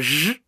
Zzz.